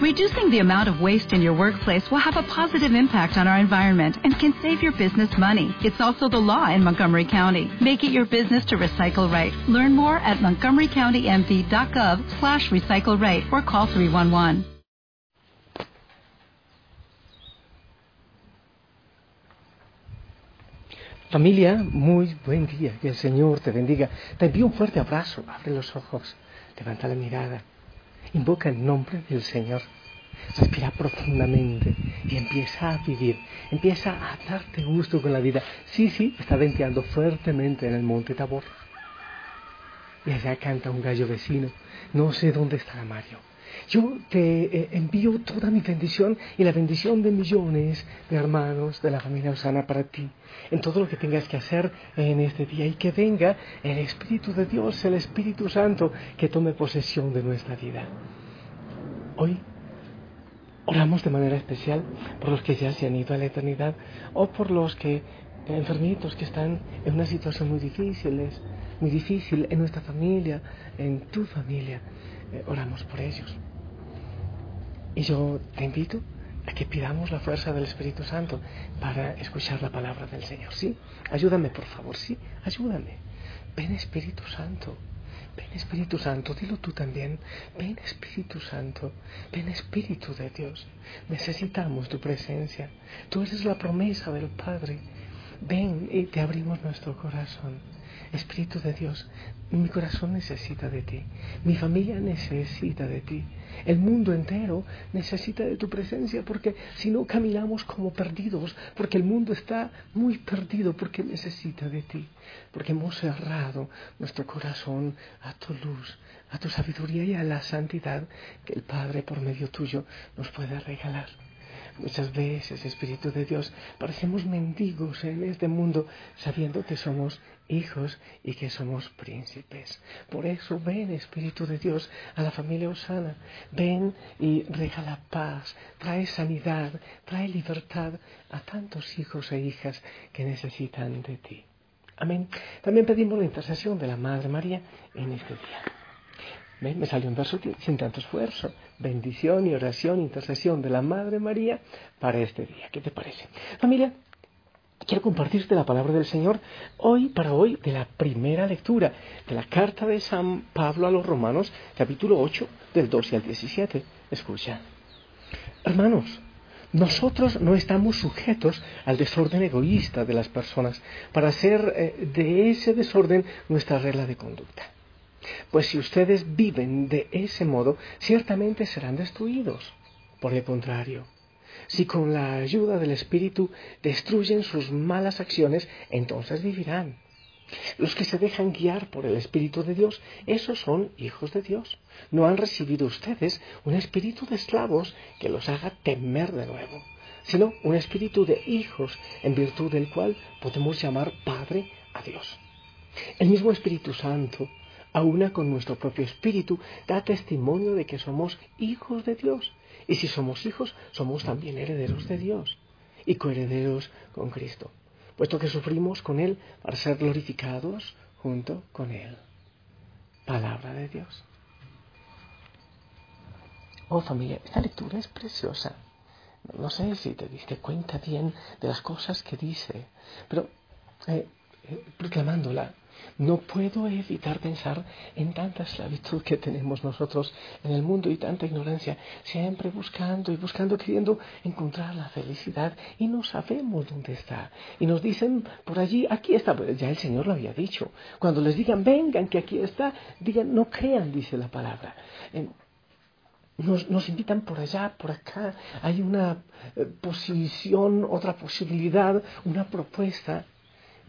Reducing the amount of waste in your workplace will have a positive impact on our environment and can save your business money. It's also the law in Montgomery County. Make it your business to recycle right. Learn more at montgomerycountymv.gov slash recycle right or call 311. Familia, muy buen día. Que el Señor te bendiga. Te envío un fuerte abrazo. Abre los ojos. Levanta la mirada. Invoca el nombre del Señor. Respira profundamente y empieza a vivir. Empieza a darte gusto con la vida. Sí, sí, está venteando fuertemente en el monte Tabor. Y allá canta un gallo vecino. No sé dónde estará Mario. Yo te eh, envío toda mi bendición y la bendición de millones de hermanos de la familia Osana para ti, en todo lo que tengas que hacer en este día y que venga el Espíritu de Dios, el Espíritu Santo, que tome posesión de nuestra vida. Hoy oramos de manera especial por los que ya se han ido a la eternidad o por los que enfermitos que están en una situación muy difícil, muy difícil en nuestra familia, en tu familia. Eh, oramos por ellos. Y yo te invito a que pidamos la fuerza del Espíritu Santo para escuchar la palabra del Señor. Sí, ayúdame por favor, sí, ayúdame. Ven Espíritu Santo, ven Espíritu Santo, dilo tú también. Ven Espíritu Santo, ven Espíritu de Dios. Necesitamos tu presencia. Tú eres la promesa del Padre. Ven y te abrimos nuestro corazón. Espíritu de Dios, mi corazón necesita de ti, mi familia necesita de ti, el mundo entero necesita de tu presencia porque si no caminamos como perdidos, porque el mundo está muy perdido, porque necesita de ti, porque hemos cerrado nuestro corazón a tu luz, a tu sabiduría y a la santidad que el Padre por medio tuyo nos puede regalar. Muchas veces, Espíritu de Dios, parecemos mendigos en este mundo sabiendo que somos hijos y que somos príncipes. Por eso ven, Espíritu de Dios, a la familia Osana. Ven y regala paz, trae sanidad, trae libertad a tantos hijos e hijas que necesitan de ti. Amén. También pedimos la intercesión de la Madre María en este día. Me salió un verso sin tanto esfuerzo. Bendición y oración, intercesión de la Madre María para este día. ¿Qué te parece? Familia, quiero compartirte la palabra del Señor hoy para hoy de la primera lectura de la carta de San Pablo a los Romanos, capítulo 8, del 12 al 17. Escucha. Hermanos, nosotros no estamos sujetos al desorden egoísta de las personas para hacer eh, de ese desorden nuestra regla de conducta. Pues si ustedes viven de ese modo, ciertamente serán destruidos. Por el contrario, si con la ayuda del Espíritu destruyen sus malas acciones, entonces vivirán. Los que se dejan guiar por el Espíritu de Dios, esos son hijos de Dios. No han recibido ustedes un espíritu de esclavos que los haga temer de nuevo, sino un espíritu de hijos en virtud del cual podemos llamar Padre a Dios. El mismo Espíritu Santo aúna con nuestro propio espíritu, da testimonio de que somos hijos de Dios. Y si somos hijos, somos también herederos de Dios y coherederos con Cristo, puesto que sufrimos con Él para ser glorificados junto con Él. Palabra de Dios. Oh familia, esta lectura es preciosa. No sé si te diste cuenta bien de las cosas que dice, pero eh, eh, proclamándola, no puedo evitar pensar en tanta esclavitud que tenemos nosotros en el mundo y tanta ignorancia, siempre buscando y buscando, queriendo encontrar la felicidad y no sabemos dónde está. Y nos dicen por allí, aquí está, pues ya el Señor lo había dicho. Cuando les digan, vengan, que aquí está, digan, no crean, dice la palabra. Nos, invitan por allá, por acá, hay una eh, posición, otra posibilidad, una propuesta.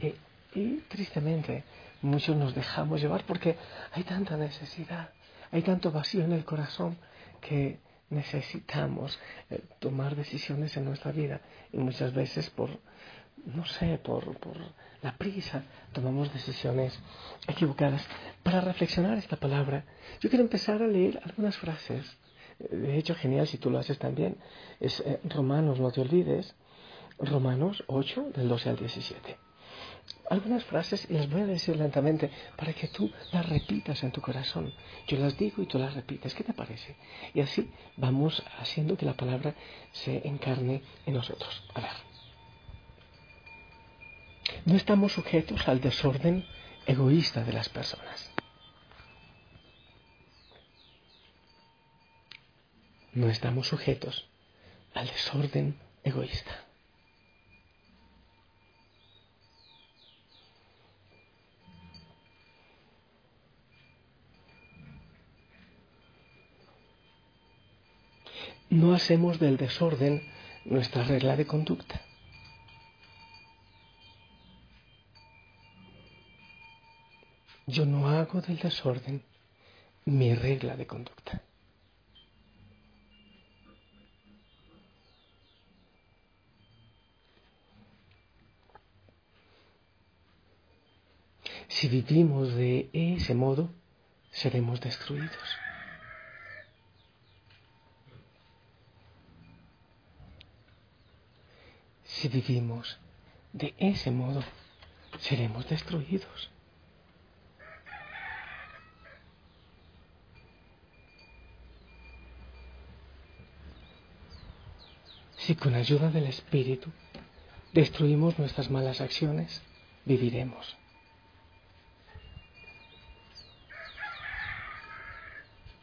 Eh, y tristemente, muchos nos dejamos llevar porque hay tanta necesidad, hay tanto vacío en el corazón que necesitamos eh, tomar decisiones en nuestra vida y muchas veces por, no sé, por, por la prisa tomamos decisiones equivocadas. Para reflexionar esta palabra, yo quiero empezar a leer algunas frases. De hecho, genial si tú lo haces también. Es eh, Romanos, no te olvides. Romanos 8, del 12 al 17. Algunas frases y las voy a decir lentamente para que tú las repitas en tu corazón. Yo las digo y tú las repites. ¿Qué te parece? Y así vamos haciendo que la palabra se encarne en nosotros. A ver. No estamos sujetos al desorden egoísta de las personas. No estamos sujetos al desorden egoísta. No hacemos del desorden nuestra regla de conducta. Yo no hago del desorden mi regla de conducta. Si vivimos de ese modo, seremos destruidos. Si vivimos de ese modo, seremos destruidos. Si con ayuda del Espíritu destruimos nuestras malas acciones, viviremos.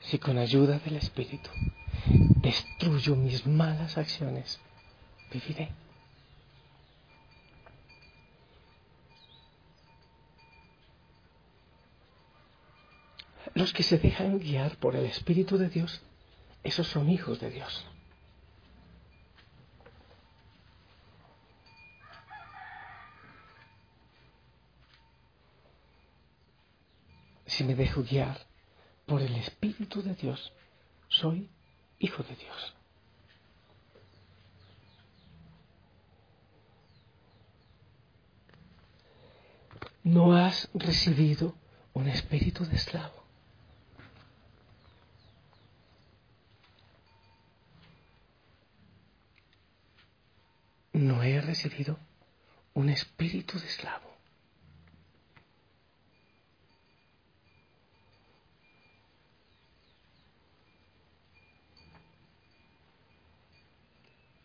Si con ayuda del Espíritu destruyo mis malas acciones, viviré. Los que se dejan guiar por el Espíritu de Dios, esos son hijos de Dios. Si me dejo guiar por el Espíritu de Dios, soy hijo de Dios. No has recibido un espíritu de esclavo no he recibido un espíritu de esclavo.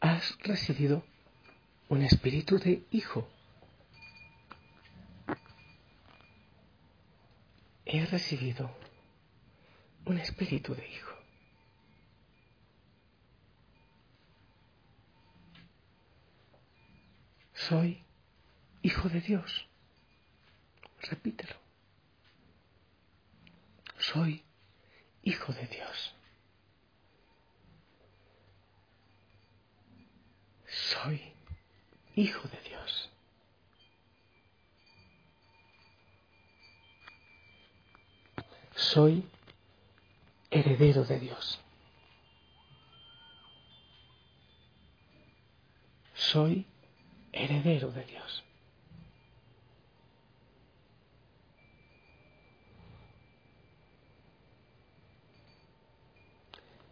Has recibido un espíritu de hijo. He recibido un espíritu de hijo. Soy hijo de Dios. Repítelo. Soy hijo de Dios. Soy hijo de Dios. Soy heredero de Dios. Soy heredero de Dios.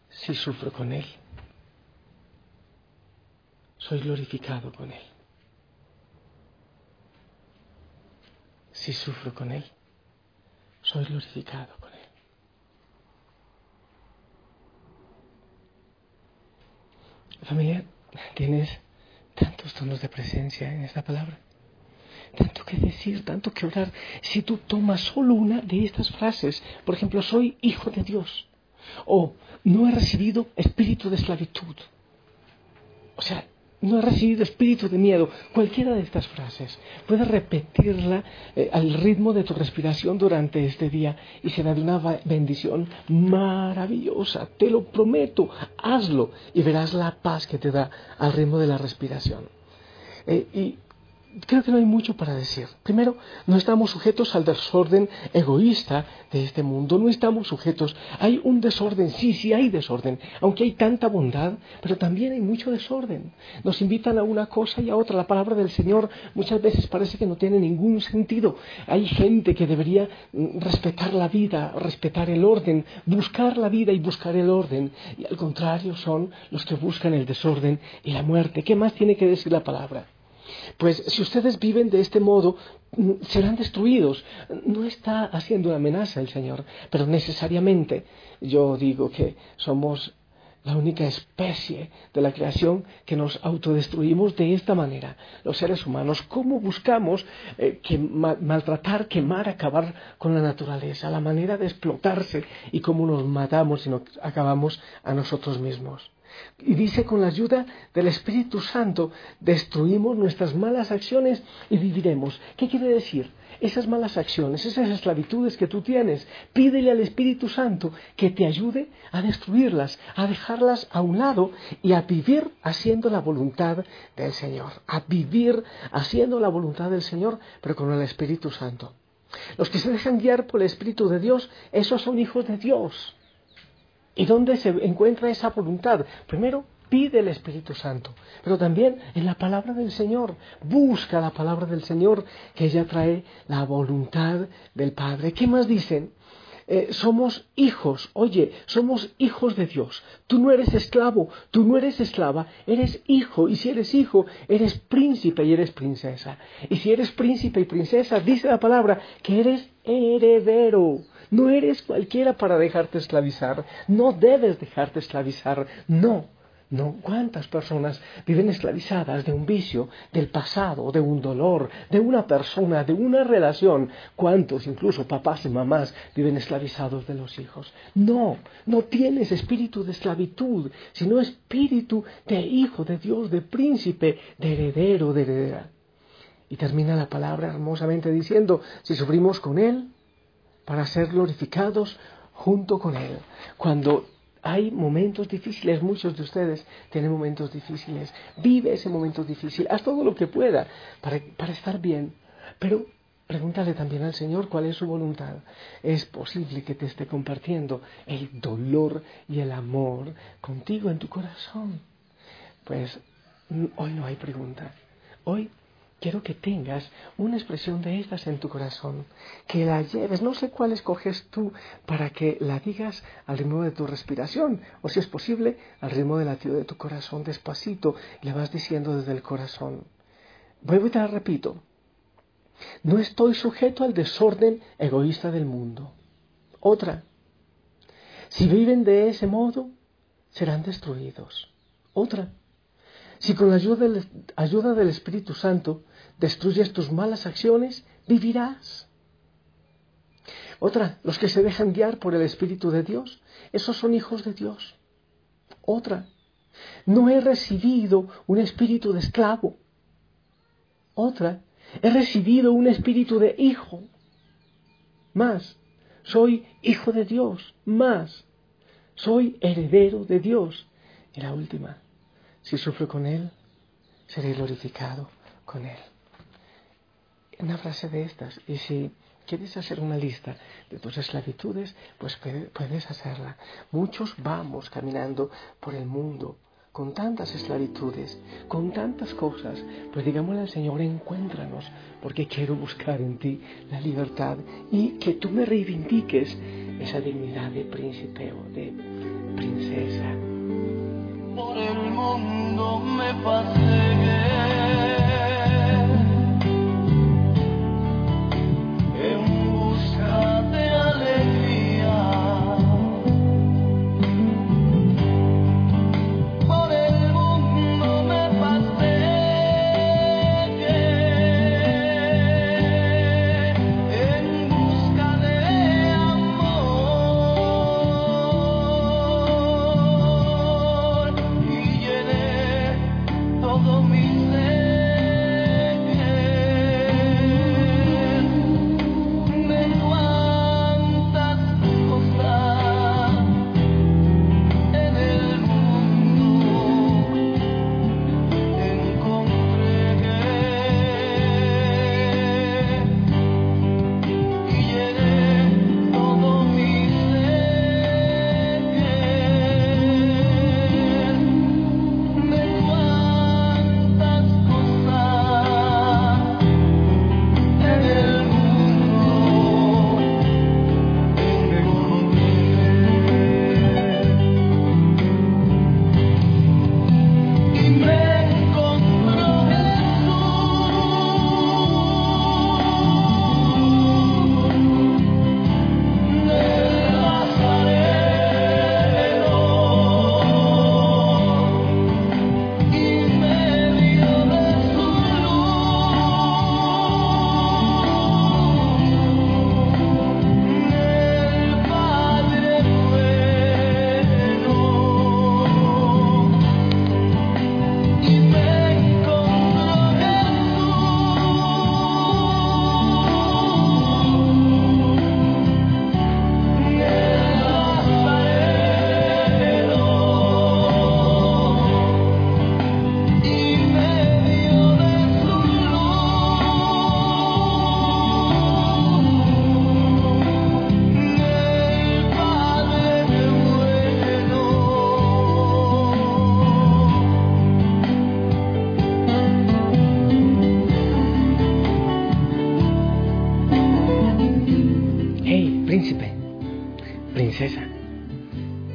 Si sufro con Él, soy glorificado con Él. Si sufro con Él, soy glorificado con Él. Familia, tienes tonos de presencia en esta palabra. Tanto que decir, tanto que orar. Si tú tomas solo una de estas frases, por ejemplo, soy hijo de Dios, o no he recibido espíritu de esclavitud, o sea, no he recibido espíritu de miedo, cualquiera de estas frases, puedes repetirla eh, al ritmo de tu respiración durante este día y será de una bendición maravillosa, te lo prometo, hazlo y verás la paz que te da al ritmo de la respiración. Eh, y creo que no hay mucho para decir. Primero, no estamos sujetos al desorden egoísta de este mundo, no estamos sujetos. Hay un desorden, sí, sí hay desorden, aunque hay tanta bondad, pero también hay mucho desorden. Nos invitan a una cosa y a otra. La palabra del Señor muchas veces parece que no tiene ningún sentido. Hay gente que debería mm, respetar la vida, respetar el orden, buscar la vida y buscar el orden. Y al contrario son los que buscan el desorden y la muerte. ¿Qué más tiene que decir la palabra? Pues si ustedes viven de este modo, mm, serán destruidos. No está haciendo una amenaza el Señor, pero necesariamente yo digo que somos la única especie de la creación que nos autodestruimos de esta manera, los seres humanos. ¿Cómo buscamos eh, maltratar, quemar, acabar con la naturaleza? La manera de explotarse y cómo nos matamos y nos acabamos a nosotros mismos. Y dice, con la ayuda del Espíritu Santo, destruimos nuestras malas acciones y viviremos. ¿Qué quiere decir? Esas malas acciones, esas esclavitudes que tú tienes, pídele al Espíritu Santo que te ayude a destruirlas, a dejarlas a un lado y a vivir haciendo la voluntad del Señor. A vivir haciendo la voluntad del Señor, pero con el Espíritu Santo. Los que se dejan guiar por el Espíritu de Dios, esos son hijos de Dios. ¿Y dónde se encuentra esa voluntad? Primero, pide el Espíritu Santo, pero también en la palabra del Señor. Busca la palabra del Señor, que ella trae la voluntad del Padre. ¿Qué más dicen? Eh, somos hijos, oye, somos hijos de Dios. Tú no eres esclavo, tú no eres esclava, eres hijo. Y si eres hijo, eres príncipe y eres princesa. Y si eres príncipe y princesa, dice la palabra que eres heredero. No eres cualquiera para dejarte esclavizar. No debes dejarte esclavizar. No. No, ¿cuántas personas viven esclavizadas de un vicio, del pasado, de un dolor, de una persona, de una relación? ¿Cuántos, incluso papás y mamás, viven esclavizados de los hijos? No, no tienes espíritu de esclavitud, sino espíritu de hijo de Dios, de príncipe, de heredero, de heredera. Y termina la palabra hermosamente diciendo, si sufrimos con Él, para ser glorificados junto con Él. Cuando hay momentos difíciles, muchos de ustedes tienen momentos difíciles, vive ese momento difícil, haz todo lo que pueda para, para estar bien, pero pregúntale también al Señor cuál es su voluntad. Es posible que te esté compartiendo el dolor y el amor contigo en tu corazón. Pues hoy no hay pregunta. Hoy quiero que tengas una expresión de estas en tu corazón, que la lleves, no sé cuál escoges tú para que la digas al ritmo de tu respiración, o si es posible, al ritmo del latido de tu corazón, despacito, la vas diciendo desde el corazón. Vuelvo y te la repito. No estoy sujeto al desorden egoísta del mundo. Otra. Si viven de ese modo, serán destruidos. Otra. Si con la ayuda del, Espíritu Santo destruyes tus malas acciones, vivirás. Otra, los que se dejan guiar por el Espíritu de Dios, esos son hijos de Dios. Otra, no he recibido un espíritu de esclavo. Otra, he recibido un espíritu de hijo. Más, soy hijo de Dios. Más, soy heredero de Dios. Y la última, si sufro con Él, seré glorificado con Él. Una frase de estas, y si quieres hacer una lista de tus esclavitudes, pues puedes hacerla. Muchos vamos caminando por el mundo con tantas esclavitudes, con tantas cosas, pues digámosle al Señor, encuéntranos, porque quiero buscar en ti la libertad y que tú me reivindiques esa dignidad de príncipe o de princesa mundo me pasé.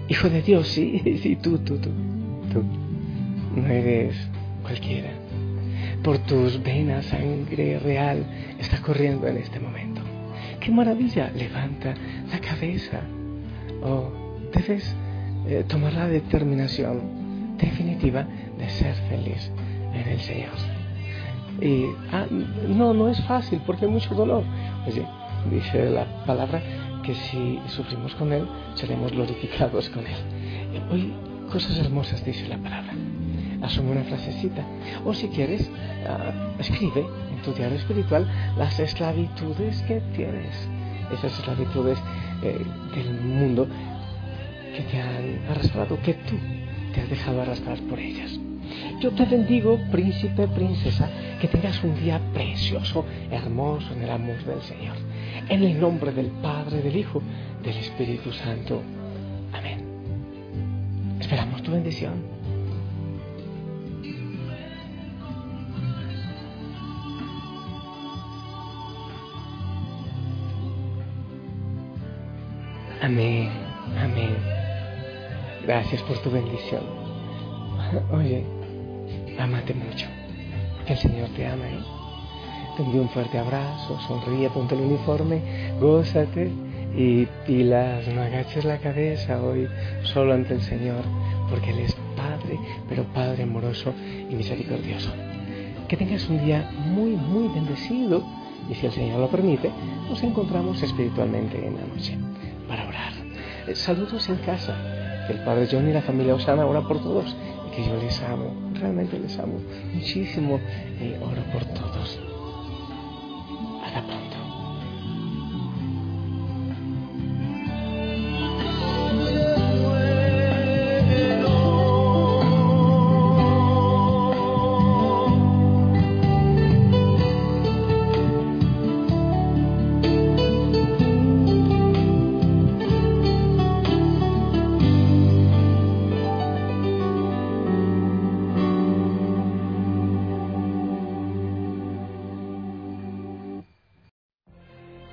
Hijo de Dios, sí, sí, tú, tú, tú, tú. No eres cualquiera. Por tus venas sangre real está corriendo en este momento. ¡Qué maravilla! Levanta la cabeza. Oh, debes eh, tomar la determinación definitiva de ser feliz en el Señor. Y ah, no, no es fácil porque hay mucho dolor. Oye, dice la palabra que si sufrimos con Él, seremos glorificados con Él. Hoy cosas hermosas dice la palabra. Asume una frasecita. O si quieres, ah, escribe en tu diario espiritual las esclavitudes que tienes. Esas esclavitudes eh, del mundo que te han arrastrado, que tú te has dejado arrastrar por ellas. Yo te bendigo, príncipe, princesa, que tengas un día precioso, hermoso en el amor del Señor. En el nombre del Padre, del Hijo, del Espíritu Santo. Amén. Esperamos tu bendición. Amén, amén. Gracias por tu bendición. Oye, amate mucho. Que el Señor te ama. ¿eh? Te envío un fuerte abrazo, sonríe, ponte el uniforme, gózate y pilas, no agaches la cabeza hoy solo ante el Señor, porque Él es Padre, pero Padre amoroso y misericordioso. Que tengas un día muy, muy bendecido y si el Señor lo permite, nos encontramos espiritualmente en la noche para orar. Eh, saludos en casa. Que el Padre John y la familia Osana ora por todos que yo les amo, realmente les amo muchísimo y oro por todos. Hasta pronto.